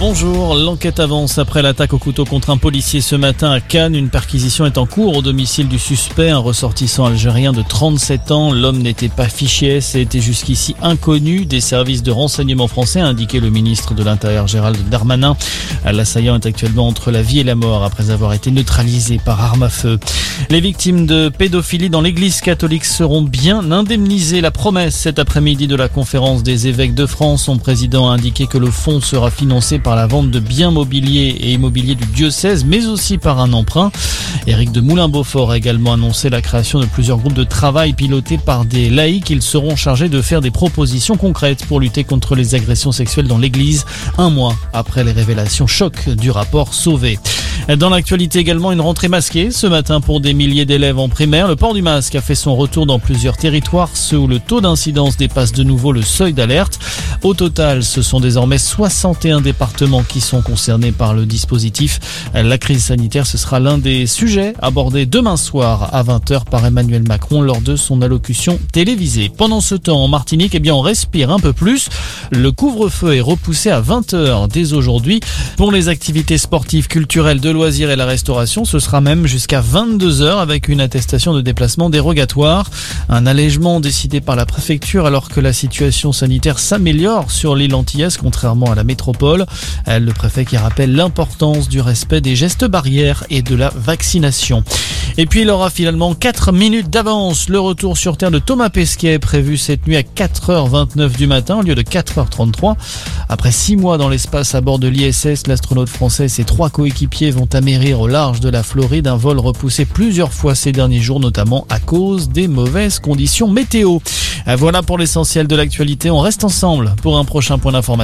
Bonjour, l'enquête avance après l'attaque au couteau contre un policier ce matin à Cannes. Une perquisition est en cours au domicile du suspect, un ressortissant algérien de 37 ans. L'homme n'était pas fiché S et était jusqu'ici inconnu des services de renseignement français, a indiqué le ministre de l'Intérieur Gérald Darmanin. L'assaillant est actuellement entre la vie et la mort après avoir été neutralisé par arme à feu. Les victimes de pédophilie dans l'église catholique seront bien indemnisées. La promesse cet après-midi de la conférence des évêques de France. Son président a indiqué que le fonds sera financé par par la vente de biens mobiliers et immobiliers du diocèse, mais aussi par un emprunt. Éric de Moulin-Beaufort a également annoncé la création de plusieurs groupes de travail pilotés par des laïcs. Ils seront chargés de faire des propositions concrètes pour lutter contre les agressions sexuelles dans l'Église, un mois après les révélations choc du rapport Sauvé. Dans l'actualité également, une rentrée masquée ce matin pour des milliers d'élèves en primaire. Le port du masque a fait son retour dans plusieurs territoires, ceux où le taux d'incidence dépasse de nouveau le seuil d'alerte. Au total, ce sont désormais 61 départements qui sont concernés par le dispositif. La crise sanitaire, ce sera l'un des sujets abordés demain soir à 20h par Emmanuel Macron lors de son allocution télévisée. Pendant ce temps, en Martinique, eh bien, on respire un peu plus. Le couvre-feu est repoussé à 20h dès aujourd'hui. Pour les activités sportives, culturelles, de loisirs et la restauration, ce sera même jusqu'à 22 heures avec une attestation de déplacement dérogatoire. Un allègement décidé par la préfecture alors que la situation sanitaire s'améliore sur l'île Antillaise contrairement à la métropole. Le préfet qui rappelle l'importance du respect des gestes barrières et de la vaccination. Et puis il aura finalement 4 minutes d'avance. Le retour sur Terre de Thomas Pesquet est prévu cette nuit à 4h29 du matin au lieu de 4h33. Après 6 mois dans l'espace à bord de l'ISS, l'astronaute français et ses trois coéquipiers vont amérir au large de la Floride, un vol repoussé plusieurs fois ces derniers jours, notamment à cause des mauvaises conditions météo. Voilà pour l'essentiel de l'actualité. On reste ensemble pour un prochain point d'information.